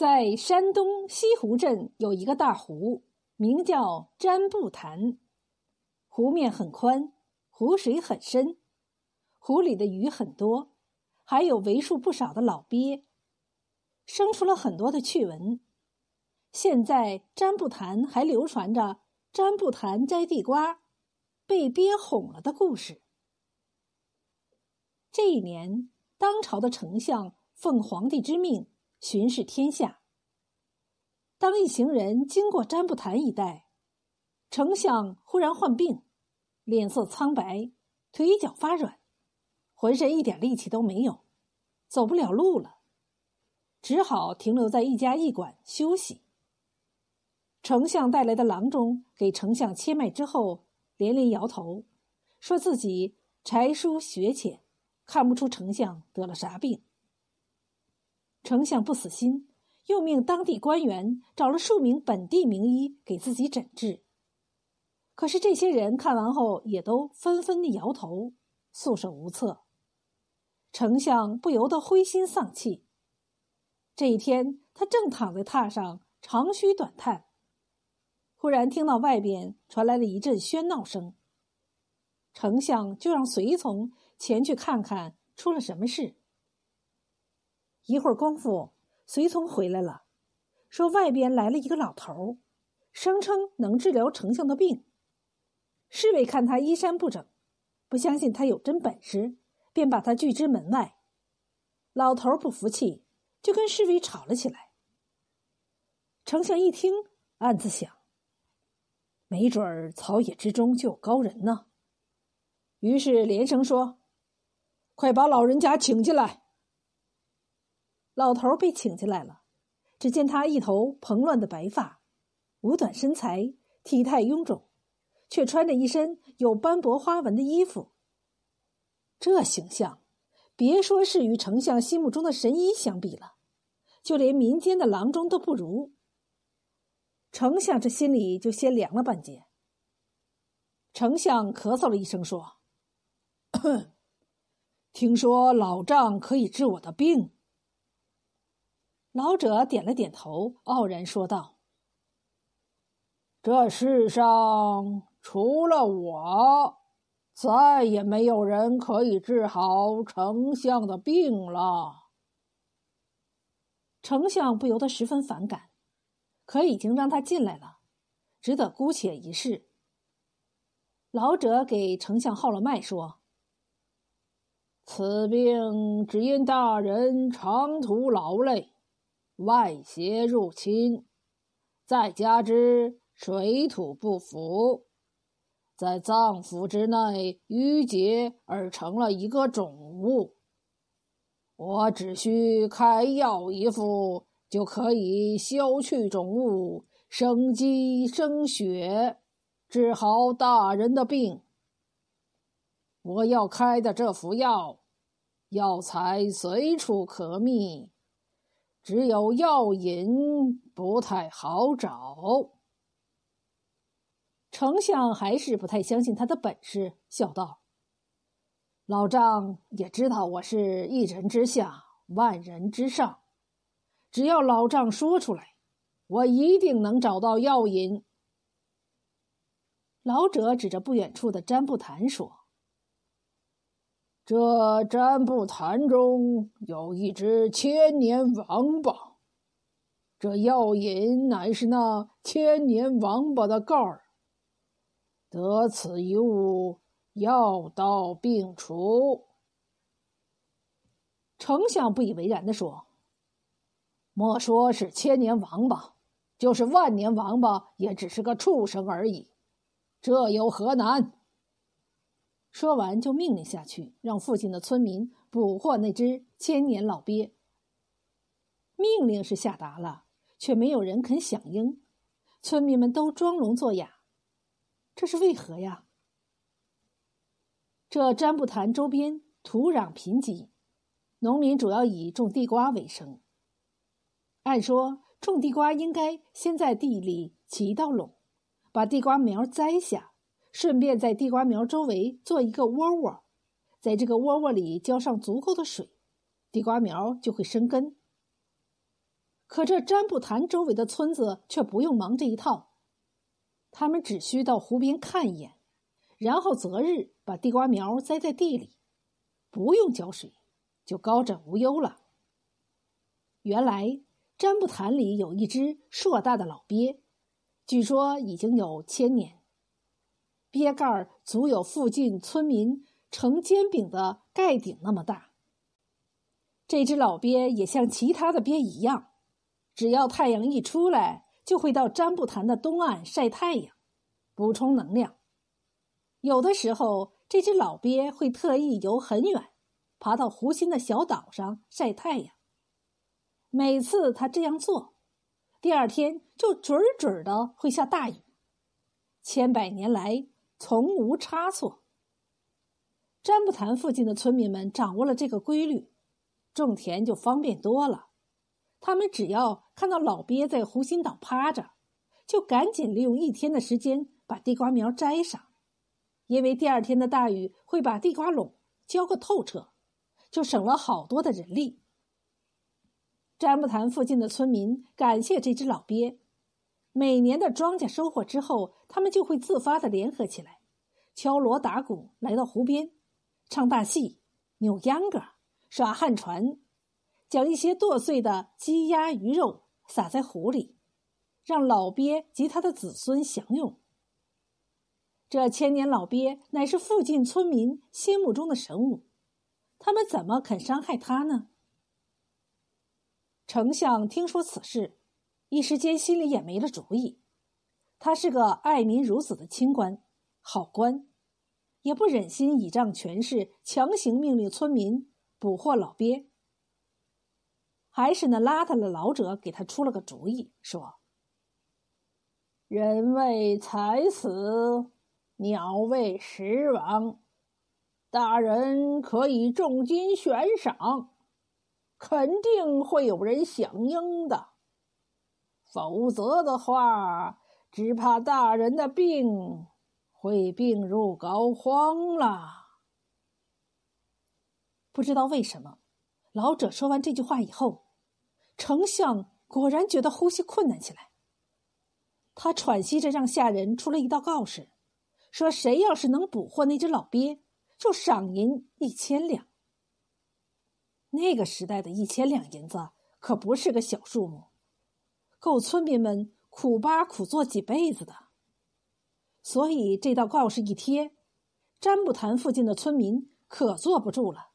在山东西湖镇有一个大湖，名叫占布潭。湖面很宽，湖水很深，湖里的鱼很多，还有为数不少的老鳖，生出了很多的趣闻。现在占布潭还流传着占布潭摘地瓜，被鳖哄了的故事。这一年，当朝的丞相奉皇帝之命。巡视天下。当一行人经过占卜潭一带，丞相忽然患病，脸色苍白，腿脚发软，浑身一点力气都没有，走不了路了，只好停留在一家驿馆休息。丞相带来的郎中给丞相切脉之后，连连摇头，说自己才疏学浅，看不出丞相得了啥病。丞相不死心，又命当地官员找了数名本地名医给自己诊治。可是这些人看完后，也都纷纷的摇头，束手无策。丞相不由得灰心丧气。这一天，他正躺在榻上长吁短叹，忽然听到外边传来了一阵喧闹声。丞相就让随从前去看看出了什么事。一会儿功夫，随从回来了，说外边来了一个老头声称能治疗丞相的病。侍卫看他衣衫不整，不相信他有真本事，便把他拒之门外。老头不服气，就跟侍卫吵了起来。丞相一听，暗自想：没准儿草野之中就有高人呢。于是连声说：“快把老人家请进来。”老头被请进来了，只见他一头蓬乱的白发，五短身材，体态臃肿，却穿着一身有斑驳花纹的衣服。这形象，别说是与丞相心目中的神医相比了，就连民间的郎中都不如。丞相这心里就先凉了半截。丞相咳嗽了一声，说：“ 听说老丈可以治我的病。”老者点了点头，傲然说道：“这世上除了我，再也没有人可以治好丞相的病了。”丞相不由得十分反感，可已经让他进来了，只得姑且一试。老者给丞相号了脉，说：“此病只因大人长途劳累。”外邪入侵，再加之水土不服，在脏腑之内淤结而成了一个肿物。我只需开药一副，就可以消去肿物，生机生血，治好大人的病。我要开的这副药，药材随处可觅。只有药引不太好找。丞相还是不太相信他的本事，笑道：“老丈也知道我是一人之下，万人之上。只要老丈说出来，我一定能找到药引。”老者指着不远处的占卜坛说。这占卜坛中有一只千年王八，这药引乃是那千年王八的盖儿。得此一物，药到病除。丞相不以为然的说：“莫说是千年王八，就是万年王八，也只是个畜生而已，这有何难？”说完，就命令下去，让附近的村民捕获那只千年老鳖。命令是下达了，却没有人肯响应，村民们都装聋作哑。这是为何呀？这占卜潭周边土壤贫瘠，农民主要以种地瓜为生。按说，种地瓜应该先在地里起一道垄，把地瓜苗栽下。顺便在地瓜苗周围做一个窝窝，在这个窝窝里浇上足够的水，地瓜苗就会生根。可这占卜坛周围的村子却不用忙这一套，他们只需到湖边看一眼，然后择日把地瓜苗栽在地里，不用浇水，就高枕无忧了。原来占卜坛里有一只硕大的老鳖，据说已经有千年，鳖盖儿足有附近村民盛煎饼的盖顶那么大。这只老鳖也像其他的鳖一样，只要太阳一出来，就会到占卜潭的东岸晒太阳，补充能量。有的时候，这只老鳖会特意游很远，爬到湖心的小岛上晒太阳。每次他这样做，第二天就准准的会下大雨，千百年来从无差错。占卜潭附近的村民们掌握了这个规律，种田就方便多了。他们只要看到老鳖在湖心岛趴着，就赶紧利用一天的时间把地瓜苗摘上，因为第二天的大雨会把地瓜垄浇个透彻，就省了好多的人力。占卜潭附近的村民感谢这只老鳖。每年的庄稼收获之后，他们就会自发的联合起来，敲锣打鼓来到湖边，唱大戏、扭秧歌、耍旱船，将一些剁碎的鸡鸭鱼肉撒在湖里，让老鳖及他的子孙享用。这千年老鳖乃是附近村民心目中的神物，他们怎么肯伤害它呢？丞相听说此事，一时间心里也没了主意。他是个爱民如子的清官，好官，也不忍心倚仗权势强行命令村民捕获老鳖。还是那邋遢的老者给他出了个主意，说：“人为财死，鸟为食亡，大人可以重金悬赏。”肯定会有人响应的，否则的话，只怕大人的病会病入膏肓了。不知道为什么，老者说完这句话以后，丞相果然觉得呼吸困难起来。他喘息着让下人出了一道告示，说谁要是能捕获那只老鳖，就赏银一千两。那个时代的一千两银子可不是个小数目，够村民们苦扒苦做几辈子的。所以这道告示一贴，占卜潭附近的村民可坐不住了，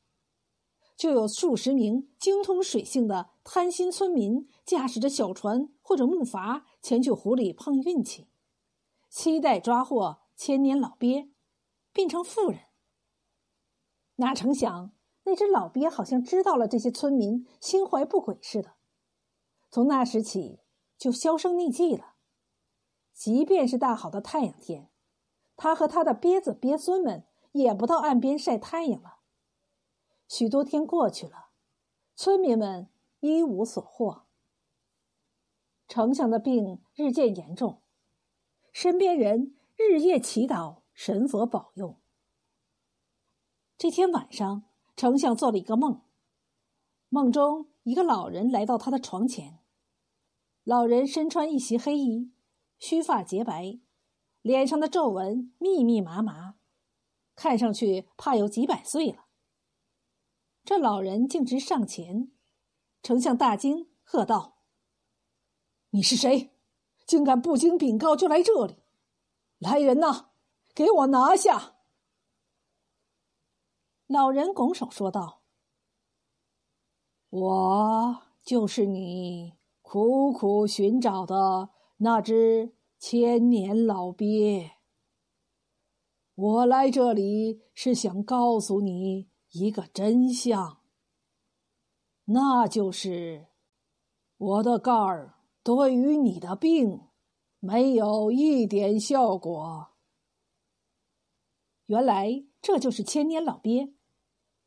就有数十名精通水性的贪心村民驾驶着小船或者木筏前去湖里碰运气，期待抓获千年老鳖，变成富人。哪成想？那只老鳖好像知道了这些村民心怀不轨似的，从那时起就销声匿迹了。即便是大好的太阳天，他和他的鳖子鳖孙们也不到岸边晒太阳了。许多天过去了，村民们一无所获。丞相的病日渐严重，身边人日夜祈祷神佛保佑。这天晚上。丞相做了一个梦，梦中一个老人来到他的床前。老人身穿一袭黑衣，须发洁白，脸上的皱纹密密麻麻，看上去怕有几百岁了。这老人径直上前，丞相大惊，喝道：“你是谁？竟敢不经禀告就来这里？来人呐，给我拿下！”老人拱手说道：“我就是你苦苦寻找的那只千年老鳖。我来这里是想告诉你一个真相，那就是我的盖儿对于你的病没有一点效果。原来这就是千年老鳖。”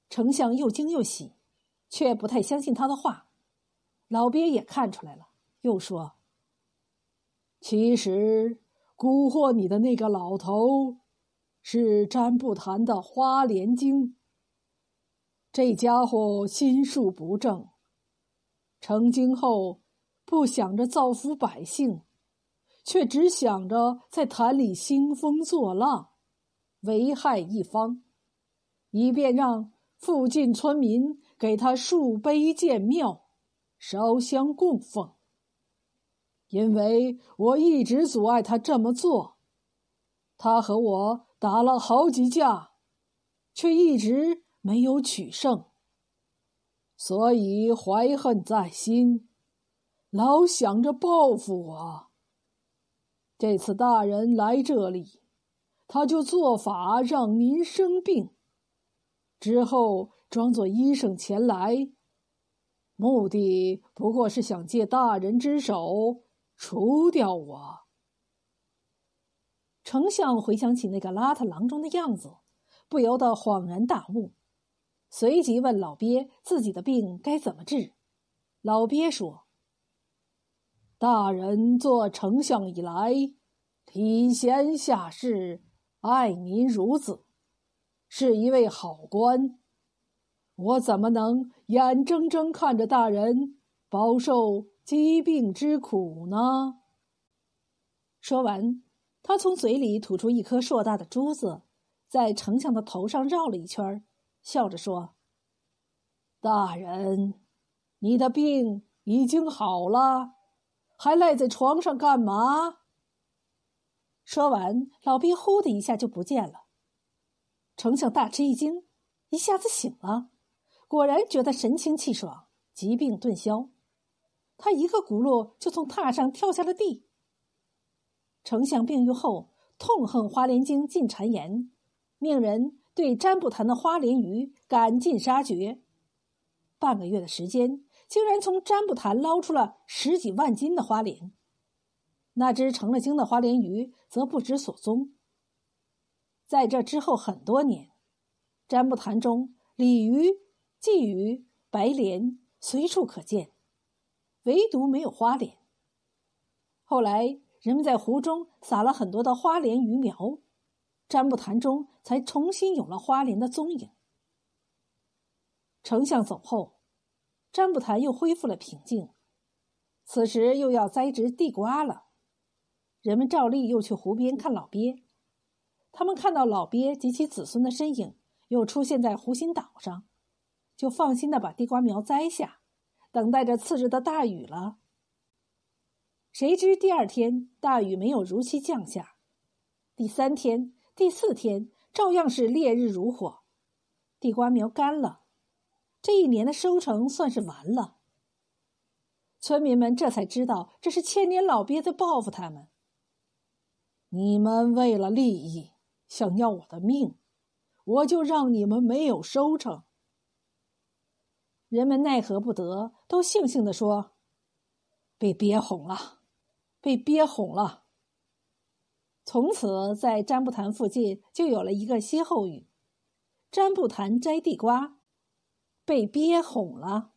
丞相又惊又喜，却不太相信他的话。老鳖也看出来了，又说：“其实蛊惑你的那个老头，是占卜坛的花莲精。这家伙心术不正，成精后不想着造福百姓，却只想着在坛里兴风作浪，危害一方，以便让附近村民给他树碑建庙、烧香供奉。因为我一直阻碍他这么做，他和我打了好几架，却一直没有取胜。所以怀恨在心，老想着报复我。这次大人来这里，他就做法让您生病，之后装作医生前来，目的不过是想借大人之手除掉我。丞相回想起那个邋遢郎中的样子，不由得恍然大悟。随即问老鳖自己的病该怎么治。老鳖说：“大人做丞相以来，礼贤下士，爱民如子，是一位好官。我怎么能眼睁睁看着大人饱受疾病之苦呢？”说完，他从嘴里吐出一颗硕大的珠子，在丞相的头上绕了一圈。笑着说：“大人，你的病已经好了，还赖在床上干嘛？”说完，老兵呼的一下就不见了。丞相大吃一惊，一下子醒了，果然觉得神清气爽，疾病顿消。他一个轱辘就从榻上跳下了地。丞相病愈后，痛恨花莲精进谗言，命人。对占卜坛的花莲鱼赶尽杀绝，半个月的时间，竟然从占卜坛捞出了十几万斤的花莲。那只成了精的花莲鱼则不知所踪。在这之后很多年，占卜坛中鲤鱼、鲫鱼、白鲢随处可见，唯独没有花鲢。后来，人们在湖中撒了很多的花鲢鱼苗。占卜坛中才重新有了花莲的踪影。丞相走后，占卜坛又恢复了平静。此时又要栽植地瓜了，人们照例又去湖边看老鳖。他们看到老鳖及其子孙的身影又出现在湖心岛上，就放心的把地瓜苗栽下，等待着次日的大雨了。谁知第二天大雨没有如期降下，第三天。第四天，照样是烈日如火，地瓜苗干了，这一年的收成算是完了。村民们这才知道，这是千年老鳖在报复他们。你们为了利益想要我的命，我就让你们没有收成。人们奈何不得，都悻悻的说：“被憋哄了，被憋哄了。”从此，在占卜坛附近就有了一个歇后语：“占卜坛摘地瓜，被憋哄了。”